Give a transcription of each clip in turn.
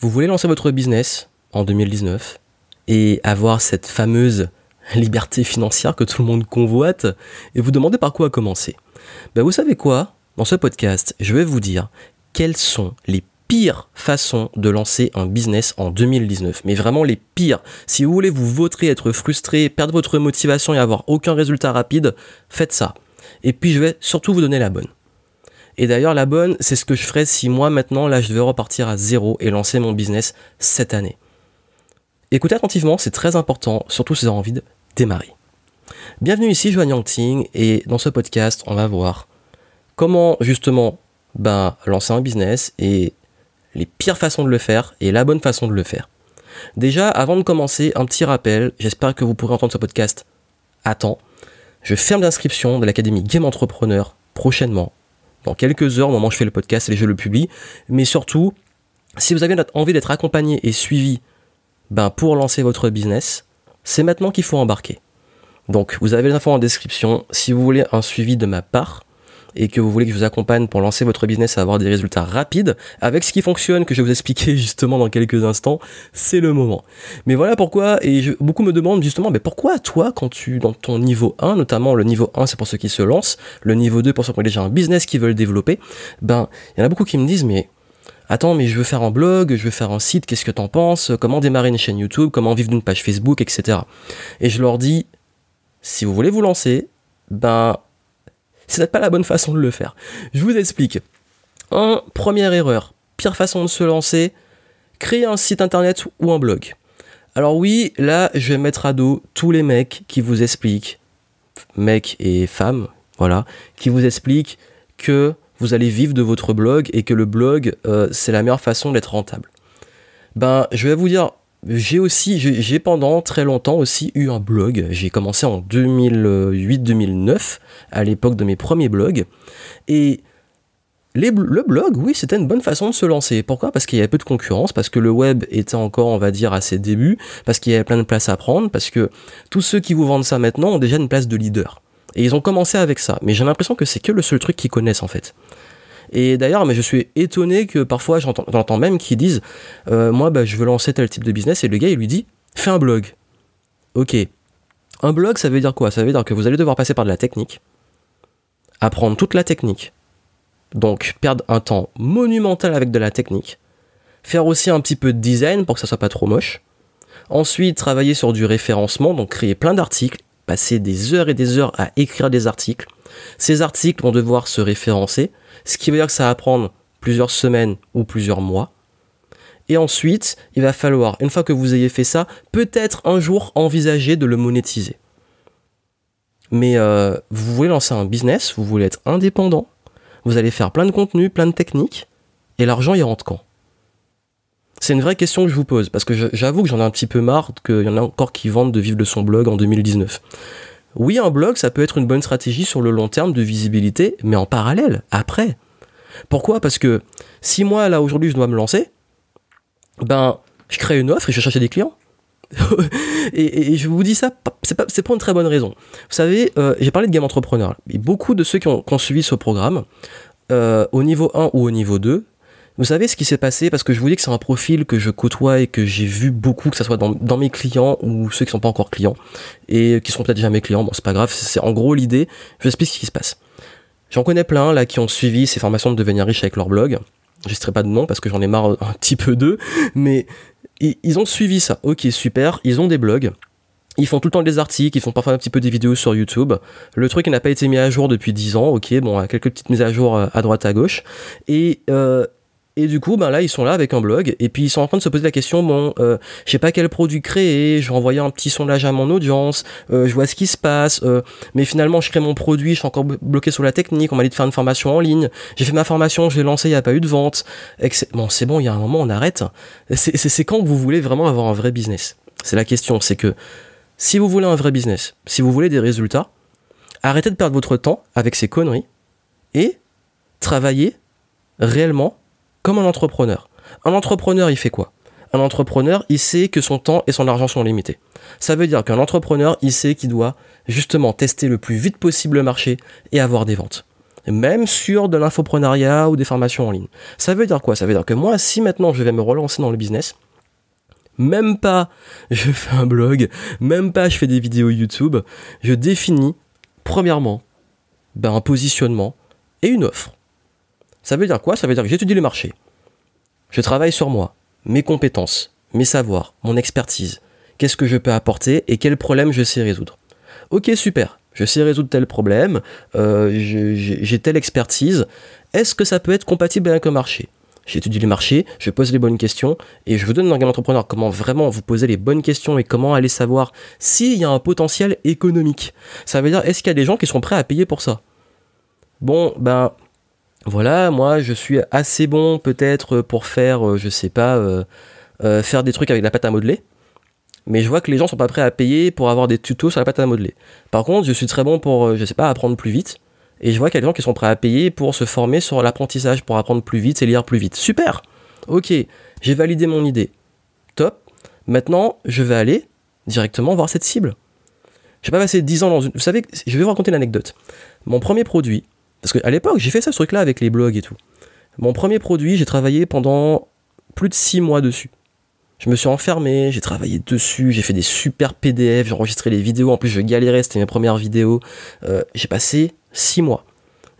Vous voulez lancer votre business en 2019 et avoir cette fameuse liberté financière que tout le monde convoite et vous demandez par quoi commencer? Ben vous savez quoi? Dans ce podcast, je vais vous dire quelles sont les pires façons de lancer un business en 2019. Mais vraiment les pires. Si vous voulez vous vautrer, être frustré, perdre votre motivation et avoir aucun résultat rapide, faites ça. Et puis je vais surtout vous donner la bonne. Et d'ailleurs, la bonne, c'est ce que je ferais si moi maintenant, là, je devais repartir à zéro et lancer mon business cette année. Écoutez attentivement, c'est très important, surtout si vous avez envie de démarrer. Bienvenue ici, Joanne Yangting, et dans ce podcast, on va voir comment justement ben, lancer un business et les pires façons de le faire et la bonne façon de le faire. Déjà, avant de commencer, un petit rappel, j'espère que vous pourrez entendre ce podcast à temps. Je ferme l'inscription de l'Académie Game Entrepreneur prochainement dans quelques heures au moment où je fais le podcast et je le publie. Mais surtout, si vous avez envie d'être accompagné et suivi ben, pour lancer votre business, c'est maintenant qu'il faut embarquer. Donc vous avez les infos en description. Si vous voulez un suivi de ma part, et que vous voulez que je vous accompagne pour lancer votre business et avoir des résultats rapides, avec ce qui fonctionne, que je vais vous expliquer justement dans quelques instants, c'est le moment. Mais voilà pourquoi, et beaucoup me demandent justement, mais pourquoi toi, quand tu, dans ton niveau 1, notamment le niveau 1, c'est pour ceux qui se lancent, le niveau 2 pour ceux qui ont déjà un business qui veulent développer, ben, il y en a beaucoup qui me disent, mais attends, mais je veux faire un blog, je veux faire un site, qu'est-ce que t'en penses Comment démarrer une chaîne YouTube Comment vivre d'une page Facebook, etc. Et je leur dis, si vous voulez vous lancer, ben c'est peut-être pas la bonne façon de le faire. Je vous explique. En première erreur, pire façon de se lancer, créer un site internet ou un blog. Alors oui, là, je vais mettre à dos tous les mecs qui vous expliquent, mecs et femmes, voilà, qui vous expliquent que vous allez vivre de votre blog et que le blog, euh, c'est la meilleure façon d'être rentable. Ben, je vais vous dire j'ai aussi, j'ai pendant très longtemps aussi eu un blog. J'ai commencé en 2008-2009, à l'époque de mes premiers blogs. Et le blog, oui, c'était une bonne façon de se lancer. Pourquoi? Parce qu'il y avait peu de concurrence, parce que le web était encore, on va dire, à ses débuts, parce qu'il y avait plein de places à prendre, parce que tous ceux qui vous vendent ça maintenant ont déjà une place de leader. Et ils ont commencé avec ça. Mais j'ai l'impression que c'est que le seul truc qu'ils connaissent en fait. Et d'ailleurs, je suis étonné que parfois j'entends même qu'ils disent euh, Moi, bah, je veux lancer tel type de business, et le gars, il lui dit Fais un blog. Ok. Un blog, ça veut dire quoi? Ça veut dire que vous allez devoir passer par de la technique, apprendre toute la technique, donc perdre un temps monumental avec de la technique, faire aussi un petit peu de design pour que ça soit pas trop moche, ensuite travailler sur du référencement, donc créer plein d'articles, passer des heures et des heures à écrire des articles. Ces articles vont devoir se référencer, ce qui veut dire que ça va prendre plusieurs semaines ou plusieurs mois. Et ensuite, il va falloir, une fois que vous ayez fait ça, peut-être un jour envisager de le monétiser. Mais euh, vous voulez lancer un business, vous voulez être indépendant, vous allez faire plein de contenu, plein de techniques, et l'argent il rentre quand? C'est une vraie question que je vous pose, parce que j'avoue que j'en ai un petit peu marre qu'il y en a encore qui vendent de vivre de son blog en 2019. Oui, un blog, ça peut être une bonne stratégie sur le long terme de visibilité, mais en parallèle, après. Pourquoi? Parce que si moi, là, aujourd'hui, je dois me lancer, ben, je crée une offre et je cherche des clients. et, je vous dis ça, c'est pour une très bonne raison. Vous savez, euh, j'ai parlé de game entrepreneur. Beaucoup de ceux qui ont, suivi ce programme, euh, au niveau 1 ou au niveau 2, vous savez ce qui s'est passé? Parce que je vous dis que c'est un profil que je côtoie et que j'ai vu beaucoup, que ce soit dans, mes clients ou ceux qui sont pas encore clients et qui sont peut-être jamais clients. Bon, c'est pas grave. C'est en gros l'idée. Je vous explique ce qui se passe. J'en connais plein là qui ont suivi ces formations de devenir riche avec leur blog. Je ne pas de nom parce que j'en ai marre un petit peu d'eux, mais ils ont suivi ça. Ok, super. Ils ont des blogs. Ils font tout le temps des articles, ils font parfois un petit peu des vidéos sur YouTube. Le truc n'a pas été mis à jour depuis 10 ans, ok, bon, quelques petites mises à jour euh, à droite à gauche. Et euh, et du coup, ben là, ils sont là avec un blog, et puis ils sont en train de se poser la question, bon, euh, je sais pas quel produit créer, je vais envoyer un petit sondage à mon audience, euh, je vois ce qui se passe, euh, mais finalement, je crée mon produit, je suis encore bloqué sur la technique, on m'a dit de faire une formation en ligne, j'ai fait ma formation, je l'ai lancée, il n'y a pas eu de vente. Bon, c'est bon, il y a un moment, on arrête. C'est quand vous voulez vraiment avoir un vrai business? C'est la question, c'est que si vous voulez un vrai business, si vous voulez des résultats, arrêtez de perdre votre temps avec ces conneries et travaillez réellement comme un entrepreneur. Un entrepreneur, il fait quoi? Un entrepreneur, il sait que son temps et son argent sont limités. Ça veut dire qu'un entrepreneur, il sait qu'il doit justement tester le plus vite possible le marché et avoir des ventes. même sur de l'infoprenariat ou des formations en ligne. Ça veut dire quoi? Ça veut dire que moi, si maintenant je vais me relancer dans le business, même pas je fais un blog, même pas je fais des vidéos YouTube, je définis premièrement ben, un positionnement et une offre. Ça veut dire quoi? Ça veut dire que j'étudie le marché. Je travaille sur moi, mes compétences, mes savoirs, mon expertise. Qu'est-ce que je peux apporter et quels problèmes je sais résoudre? Ok, super. Je sais résoudre tel problème, euh, j'ai telle expertise. Est-ce que ça peut être compatible avec un marché? J'étudie les marchés, je pose les bonnes questions et je vous donne dans Game Entrepreneur comment vraiment vous poser les bonnes questions et comment aller savoir s'il y a un potentiel économique. Ça veut dire, est-ce qu'il y a des gens qui sont prêts à payer pour ça? Bon, ben voilà, moi je suis assez bon peut-être pour faire, euh, je sais pas, euh, euh, faire des trucs avec la pâte à modeler. Mais je vois que les gens sont pas prêts à payer pour avoir des tutos sur la pâte à modeler. Par contre, je suis très bon pour, je sais pas, apprendre plus vite. Et je vois qu'il y a des gens qui sont prêts à payer pour se former sur l'apprentissage, pour apprendre plus vite et lire plus vite. Super Ok, j'ai validé mon idée. Top. Maintenant, je vais aller directement voir cette cible. Je vais pas passer 10 ans dans une... Vous savez, je vais vous raconter l'anecdote. Mon premier produit, parce qu'à l'époque, j'ai fait ça ce truc-là avec les blogs et tout. Mon premier produit, j'ai travaillé pendant plus de 6 mois dessus. Je me suis enfermé, j'ai travaillé dessus, j'ai fait des super PDF, j'ai enregistré les vidéos, en plus je galérais, c'était mes premières vidéos. Euh, j'ai passé 6 mois.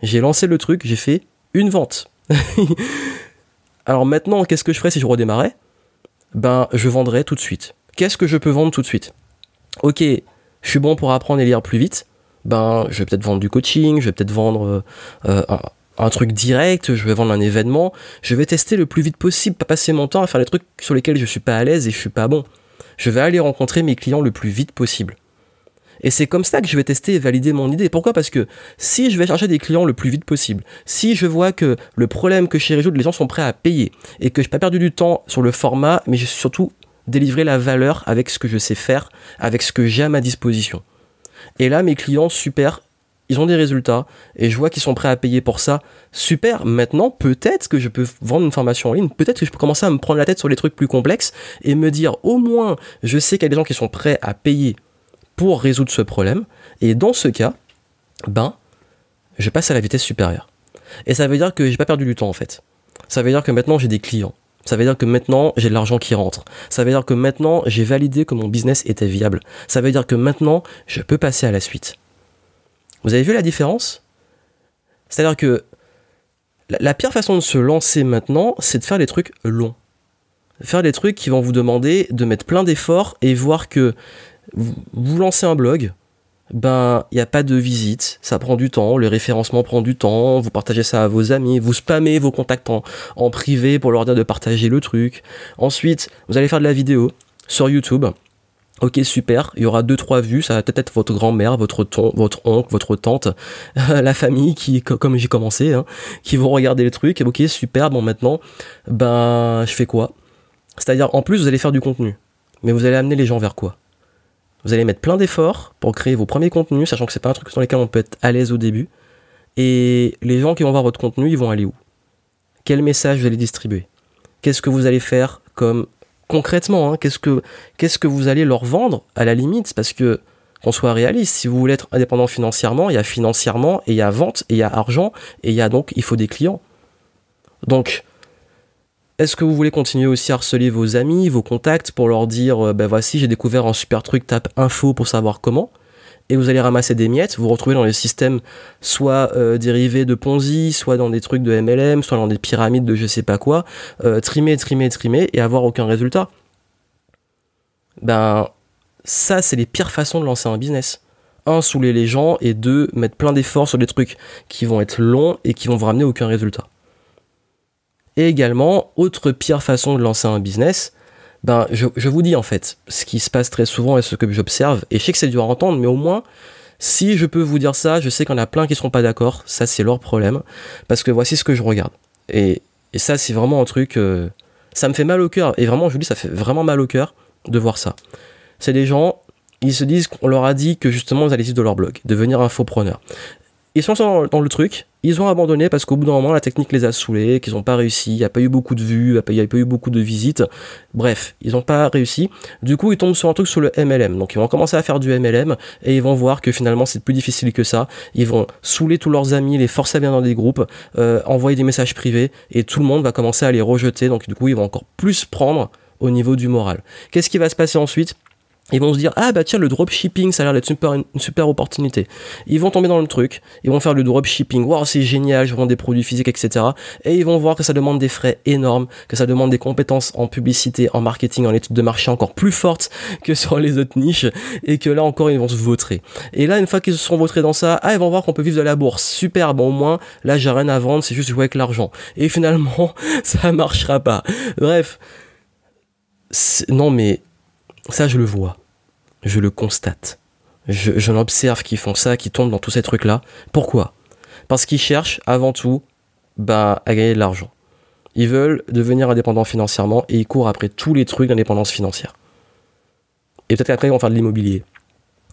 J'ai lancé le truc, j'ai fait une vente. Alors maintenant, qu'est-ce que je ferais si je redémarrais? Ben, je vendrais tout de suite. Qu'est-ce que je peux vendre tout de suite? Ok, je suis bon pour apprendre et lire plus vite. Ben, je vais peut-être vendre du coaching, je vais peut-être vendre euh, un, truc direct, je vais vendre un événement. Je vais tester le plus vite possible, pas passer mon temps à faire des trucs sur lesquels je suis pas à l'aise et je suis pas bon. Je vais aller rencontrer mes clients le plus vite possible. Et c'est comme ça que je vais tester et valider mon idée. Pourquoi? Parce que si je vais chercher des clients le plus vite possible, si je vois que le problème que je sais résoudre, les gens sont prêts à payer, et que je n'ai pas perdu du temps sur le format, mais j'ai surtout délivré la valeur avec ce que je sais faire, avec ce que j'ai à ma disposition. Et là, mes clients, super, ils ont des résultats, et je vois qu'ils sont prêts à payer pour ça. Super, maintenant, peut-être que je peux vendre une formation en ligne, peut-être que je peux commencer à me prendre la tête sur les trucs plus complexes, et me dire, au moins, je sais qu'il y a des gens qui sont prêts à payer pour résoudre ce problème. Et dans ce cas, ben, je passe à la vitesse supérieure. Et ça veut dire que j'ai pas perdu du temps en fait. Ça veut dire que maintenant j'ai des clients. Ça veut dire que maintenant j'ai de l'argent qui rentre. Ça veut dire que maintenant j'ai validé que mon business était viable. Ça veut dire que maintenant je peux passer à la suite. Vous avez vu la différence? C'est-à-dire que la, pire façon de se lancer maintenant, c'est de faire des trucs longs. Faire des trucs qui vont vous demander de mettre plein d'efforts et voir que vous, lancez un blog, ben il n'y a pas de visite, ça prend du temps, le référencement prend du temps, vous partagez ça à vos amis, vous spammez vos contacts en, privé pour leur dire de partager le truc. Ensuite, vous allez faire de la vidéo sur YouTube. Ok super, il y aura deux trois vues, ça va peut-être être votre grand-mère, votre ton, votre oncle, votre tante, la famille qui, comme j'ai commencé, hein, qui vont regarder le truc. Ok super, bon maintenant, ben je fais quoi? C'est-à-dire en plus vous allez faire du contenu, mais vous allez amener les gens vers quoi? Vous allez mettre plein d'efforts pour créer vos premiers contenus, sachant que c'est pas un truc sur lequel on peut être à l'aise au début. Et les gens qui vont voir votre contenu, ils vont aller où? Quel message vous allez distribuer? Qu'est-ce que vous allez faire comme concrètement hein, qu'est-ce que qu'est-ce que vous allez leur vendre à la limite? Parce que qu'on soit réaliste, si vous voulez être indépendant financièrement, il y a financièrement et il y a vente et il y a argent et il y a donc il faut des clients. Donc est-ce que vous voulez continuer aussi à harceler vos amis, vos contacts pour leur dire ben voici j'ai découvert un super truc, tape info pour savoir comment et vous allez ramasser des miettes, vous, vous retrouvez dans les systèmes soit euh, dérivés de Ponzi, soit dans des trucs de MLM, soit dans des pyramides de je sais pas quoi, euh, trimer, trimer, trimer et avoir aucun résultat. Ben ça c'est les pires façons de lancer un business. Un, saouler les gens et deux, mettre plein d'efforts sur des trucs qui vont être longs et qui vont vous ramener aucun résultat. Et également, autre pire façon de lancer un business, ben, je, vous dis en fait, ce qui se passe très souvent et ce que j'observe, et je sais que c'est dur à entendre, mais au moins, si je peux vous dire ça, je sais qu'il y en a plein qui ne seront pas d'accord, ça c'est leur problème, parce que voici ce que je regarde. Et, ça c'est vraiment un truc, euh, ça me fait mal au cœur, et vraiment je vous dis, ça fait vraiment mal au cœur de voir ça. C'est des gens, ils se disent qu'on leur a dit que justement ils allaient vivre de leur blog, devenir infopreneur. Ils sont dans, le truc, ils ont abandonné parce qu'au bout d'un moment, la technique les a saoulés, qu'ils n'ont pas réussi, il n'y a pas eu beaucoup de vues, il n'y a pas eu beaucoup de visites. Bref, ils n'ont pas réussi. Du coup, ils tombent sur un truc sur le MLM. Donc, ils vont commencer à faire du MLM et ils vont voir que finalement, c'est plus difficile que ça. Ils vont saouler tous leurs amis, les forcer à bien dans des groupes, euh, envoyer des messages privés et tout le monde va commencer à les rejeter. Donc, du coup, ils vont encore plus prendre au niveau du moral. Qu'est-ce qui va se passer ensuite? Ils vont se dire ah bah tiens le dropshipping ça a l'air d'être super, une super opportunité. Ils vont tomber dans le truc, ils vont faire le dropshipping, waouh c'est génial, je vends des produits physiques etc. Et ils vont voir que ça demande des frais énormes, que ça demande des compétences en publicité, en marketing, en études de marché encore plus fortes que sur les autres niches, et que là encore ils vont se vautrer. Et là une fois qu'ils se seront vautrés dans ça, ah ils vont voir qu'on peut vivre de la bourse, super, bon au moins là j'ai rien à vendre, c'est juste jouer avec l'argent. Et finalement ça marchera pas. Bref, non mais ça, je le vois. Je le constate. Je, l'observe qui font ça, qui tombent dans tous ces trucs-là. Pourquoi? Parce qu'ils cherchent avant tout bah, à gagner de l'argent. Ils veulent devenir indépendants financièrement et ils courent après tous les trucs d'indépendance financière. Et peut-être qu'après, ils vont faire de l'immobilier.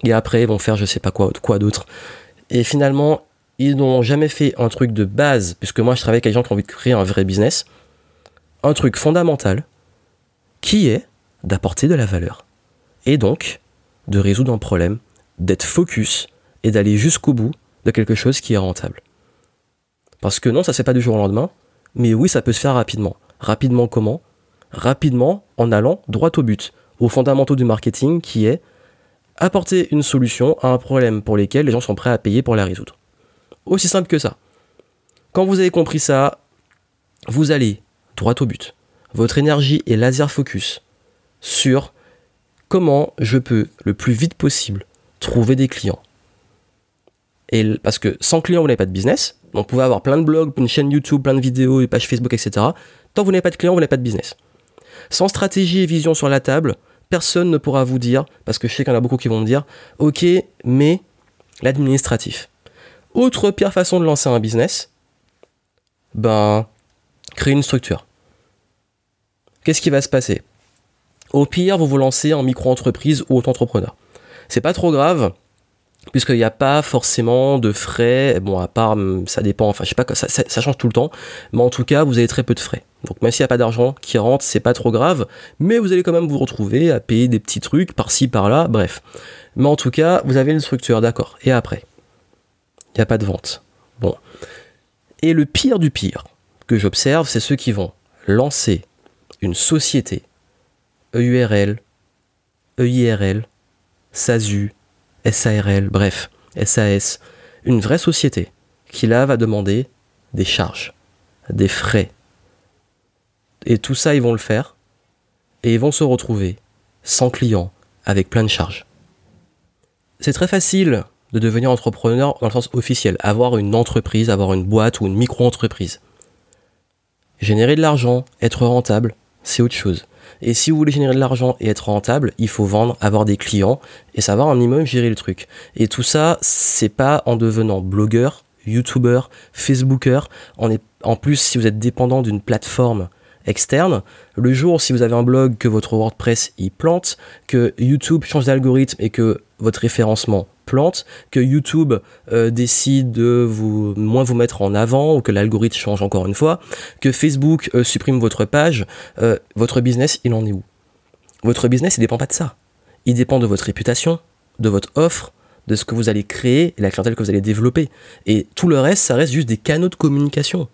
Et après, ils vont faire je sais pas quoi, quoi d'autre. Et finalement, ils n'ont jamais fait un truc de base, puisque moi je travaille avec des gens qui ont envie de créer un vrai business. Un truc fondamental qui est d'apporter de la valeur et donc de résoudre un problème, d'être focus et d'aller jusqu'au bout de quelque chose qui est rentable. Parce que non, ça fait pas du jour au lendemain, mais oui, ça peut se faire rapidement. Rapidement comment? Rapidement en allant droit au but, aux fondamentaux du marketing qui est apporter une solution à un problème pour lequel les gens sont prêts à payer pour la résoudre. Aussi simple que ça. Quand vous avez compris ça, vous allez droit au but. Votre énergie est laser focus sur comment je peux le plus vite possible trouver des clients. Parce que sans clients, vous n'avez pas de business. Vous pouvez avoir plein de blogs, une chaîne YouTube, plein de vidéos, des pages Facebook, etc. Tant que vous n'avez pas de clients, vous n'avez pas de business. Sans stratégie et vision sur la table, personne ne pourra vous dire, parce que je sais qu'il y en a beaucoup qui vont me dire, ok, mais l'administratif. Autre pire façon de lancer un business, ben, créer une structure. Qu'est-ce qui va se passer? Au pire, vous vous lancez en micro-entreprise ou auto-entrepreneur. C'est pas trop grave, puisqu'il n'y a pas forcément de frais. Bon, à part, hum, ça dépend, enfin, je sais pas, ça, ça, change tout le temps, mais en tout cas, vous avez très peu de frais. Donc, même s'il n'y a pas d'argent qui rentre, c'est pas trop grave, mais vous allez quand même vous retrouver à payer des petits trucs par-ci, par-là, bref. Mais en tout cas, vous avez une structure, d'accord. Et après? Il n'y a pas de vente. Bon. Et le pire du pire que j'observe, c'est ceux qui vont lancer une société EURL, EIRL, SASU, SARL, bref, SAS, une vraie société qui là va demander des charges, des frais. Et tout ça, ils vont le faire et ils vont se retrouver sans clients, avec plein de charges. C'est très facile de devenir entrepreneur dans le sens officiel, avoir une entreprise, avoir une boîte ou une micro-entreprise. Générer de l'argent, être rentable, c'est autre chose. Et si vous voulez générer de l'argent et être rentable, il faut vendre, avoir des clients et savoir un minimum gérer le truc. Et tout ça, c'est pas en devenant blogueur, youtubeur, facebooker. En, plus, si vous êtes dépendant d'une plateforme externe, le jour si vous avez un blog que votre WordPress y plante, que YouTube change d'algorithme et que votre référencement plante, que YouTube euh, décide de vous moins vous mettre en avant ou que l'algorithme change encore une fois, que Facebook euh, supprime votre page, euh, votre business il en est où? Votre business il dépend pas de ça. Il dépend de votre réputation, de votre offre, de ce que vous allez créer et la clientèle que vous allez développer. Et tout le reste, ça reste juste des canaux de communication.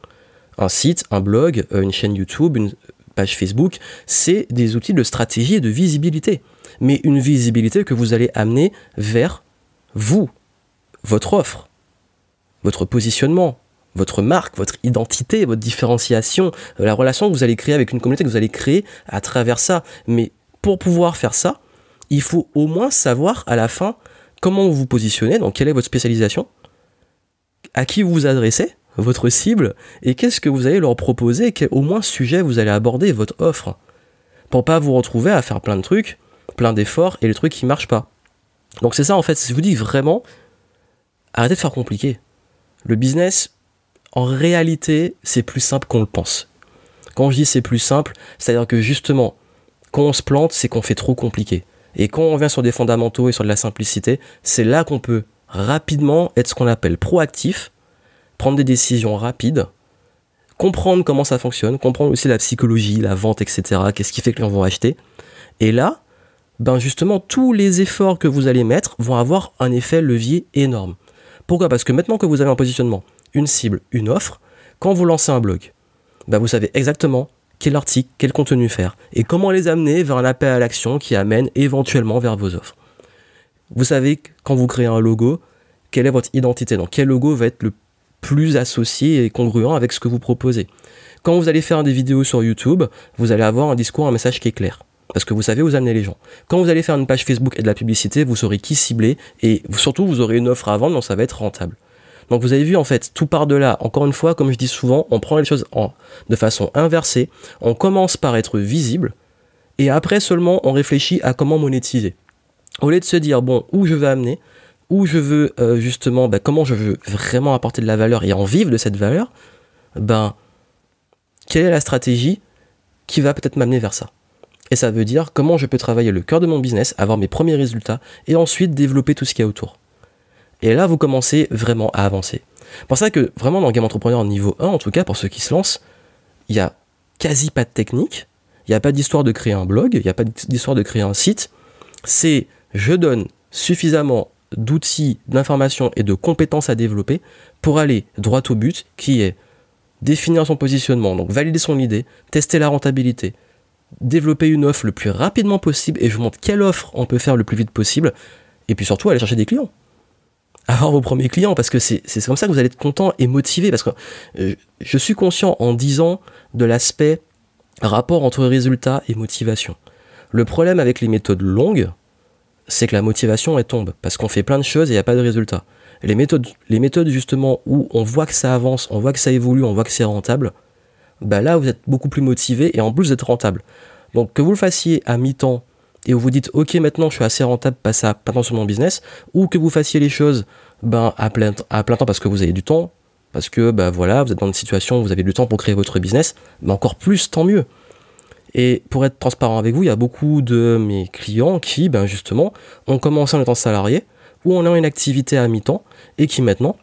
Un site, un blog, une chaîne YouTube, une page Facebook, c'est des outils de stratégie et de visibilité. Mais une visibilité que vous allez amener vers vous, votre offre, votre positionnement, votre marque, votre identité, votre différenciation, euh, la relation que vous allez créer avec une communauté que vous allez créer à travers ça. Mais pour pouvoir faire ça, il faut au moins savoir à la fin comment vous vous positionnez, donc quelle est votre spécialisation, à qui vous vous adressez, votre cible, et qu'est-ce que vous allez leur proposer, quel au moins sujet vous allez aborder votre offre. Pour pas vous retrouver à faire plein de trucs, plein d'efforts, et les trucs qui marchent pas. Donc c'est ça en fait, si je vous dis vraiment, arrêtez de faire compliqué. Le business, en réalité, c'est plus simple qu'on le pense. Quand je dis c'est plus simple, c'est-à-dire que justement, quand on se plante, c'est qu'on fait trop compliqué. Et quand on vient sur des fondamentaux et sur de la simplicité, c'est là qu'on peut rapidement être ce qu'on appelle proactif, prendre des décisions rapides, comprendre comment ça fonctionne, comprendre aussi la psychologie, la vente, etc. Qu'est-ce qui fait que les gens vont acheter. Et là, ben justement, tous les efforts que vous allez mettre vont avoir un effet levier énorme. Pourquoi? Parce que maintenant que vous avez un positionnement, une cible, une offre, quand vous lancez un blog, ben vous savez exactement quel article, quel contenu faire et comment les amener vers un appel à l'action qui amène éventuellement vers vos offres. Vous savez quand vous créez un logo, quelle est votre identité, donc quel logo va être le plus associé et congruent avec ce que vous proposez. Quand vous allez faire des vidéos sur YouTube, vous allez avoir un discours, un message qui est clair parce que vous savez où amener les gens. Quand vous allez faire une page Facebook et de la publicité, vous saurez qui cibler et surtout vous aurez une offre à vendre, donc ça va être rentable. Donc vous avez vu en fait, tout part de là. Encore une fois, comme je dis souvent, on prend les choses de façon inversée. On commence par être visible et après seulement on réfléchit à comment monétiser. Au lieu de se dire bon où je veux amener, où je veux euh, justement, ben, comment je veux vraiment apporter de la valeur et en vivre de cette valeur, ben quelle est la stratégie qui va peut-être m'amener vers ça? Et ça veut dire comment je peux travailler le cœur de mon business, avoir mes premiers résultats, et ensuite développer tout ce qu'il y a autour. Et là, vous commencez vraiment à avancer. Pour ça que vraiment dans Game Entrepreneur niveau 1, en tout cas pour ceux qui se lancent, il n'y a quasi pas de technique, il n'y a pas d'histoire de créer un blog, il n'y a pas d'histoire de créer un site. C'est je donne suffisamment d'outils, d'informations et de compétences à développer pour aller droit au but qui est définir son positionnement, donc valider son idée, tester la rentabilité, développer une offre le plus rapidement possible et je vous montre quelle offre on peut faire le plus vite possible. Et puis surtout, aller chercher des clients. Avoir vos premiers clients parce que c'est comme ça que vous allez être content et motivé. Parce que euh, je suis conscient en disant de l'aspect rapport entre résultat et motivation. Le problème avec les méthodes longues, c'est que la motivation elle tombe parce qu'on fait plein de choses et il n'y a pas de résultat. Les méthodes, les méthodes justement où on voit que ça avance, on voit que ça évolue, on voit que c'est rentable, bah là vous êtes beaucoup plus motivé et en plus vous êtes rentable. Donc que vous le fassiez à mi-temps et où vous dites ok maintenant je suis assez rentable, passe à pas sur mon business, ou que vous fassiez les choses ben, à, plein, à plein temps parce que vous avez du temps, parce que bah voilà, vous êtes dans une situation où vous avez du temps pour créer votre business, mais encore plus, tant mieux. Et pour être transparent avec vous, il y a beaucoup de mes clients qui, ben justement, ont commencé en étant salariés ou en ayant une activité à mi-temps et qui maintenant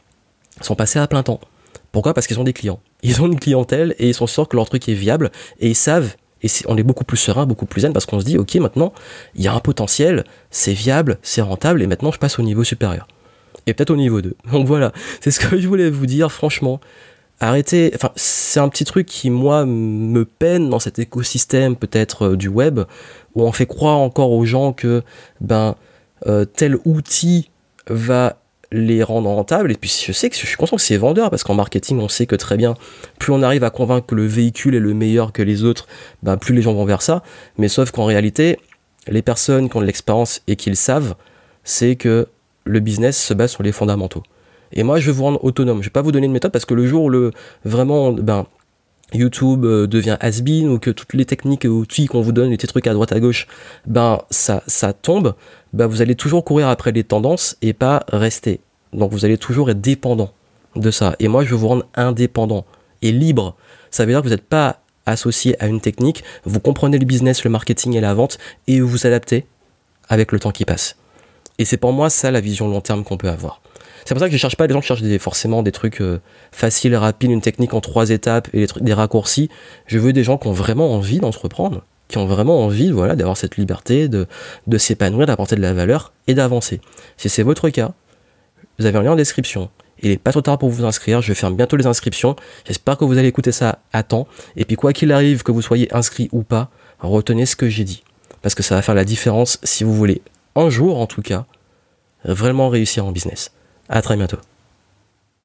sont passés à plein temps. Pourquoi? Parce qu'ils sont des clients. Ils ont une clientèle et ils sont sûrs que leur truc est viable et ils savent et on est beaucoup plus serein, beaucoup plus zen parce qu'on se dit ok maintenant il y a un potentiel, c'est viable, c'est rentable et maintenant je passe au niveau supérieur. Et peut-être au niveau 2. Donc voilà, c'est ce que je voulais vous dire franchement. Arrêtez, enfin c'est un petit truc qui moi me peine dans cet écosystème peut-être euh, du web où on fait croire encore aux gens que ben euh, tel outil va les rendre rentables. Et puis je sais que je suis conscient que c'est vendeur parce qu'en marketing, on sait que très bien, plus on arrive à convaincre que le véhicule est le meilleur que les autres, bah, plus les gens vont vers ça. Mais sauf qu'en réalité, les personnes qui ont de l'expérience et qui le savent, c'est que le business se base sur les fondamentaux. Et moi, je vais vous rendre autonome. Je vais pas vous donner une méthode parce que le jour où le vraiment, ben, YouTube euh, devient has-been ou que toutes les techniques et outils qu'on vous donne, les petits trucs à droite à gauche, ben ça, ça tombe, ben vous allez toujours courir après les tendances et pas rester. Donc vous allez toujours être dépendant de ça. Et moi je veux vous rendre indépendant et libre. Ça veut dire que vous n'êtes pas associé à une technique, vous comprenez le business, le marketing et la vente et vous vous adaptez avec le temps qui passe. Et c'est pour moi ça la vision long terme qu'on peut avoir. C'est pour ça que je cherche pas les gens qui cherchent des, forcément des trucs euh, faciles, rapides, une technique en trois étapes et des, trucs, des raccourcis. Je veux des gens qui ont vraiment envie d'entreprendre, qui ont vraiment envie voilà, d'avoir cette liberté, de, de s'épanouir, d'apporter de la valeur et d'avancer. Si c'est votre cas, vous avez un lien en description. Il n'est pas trop tard pour vous inscrire. Je ferme bientôt les inscriptions. J'espère que vous allez écouter ça à temps. Et puis, quoi qu'il arrive, que vous soyez inscrit ou pas, retenez ce que j'ai dit. Parce que ça va faire la différence si vous voulez, un jour en tout cas, vraiment réussir en business. À très bientôt.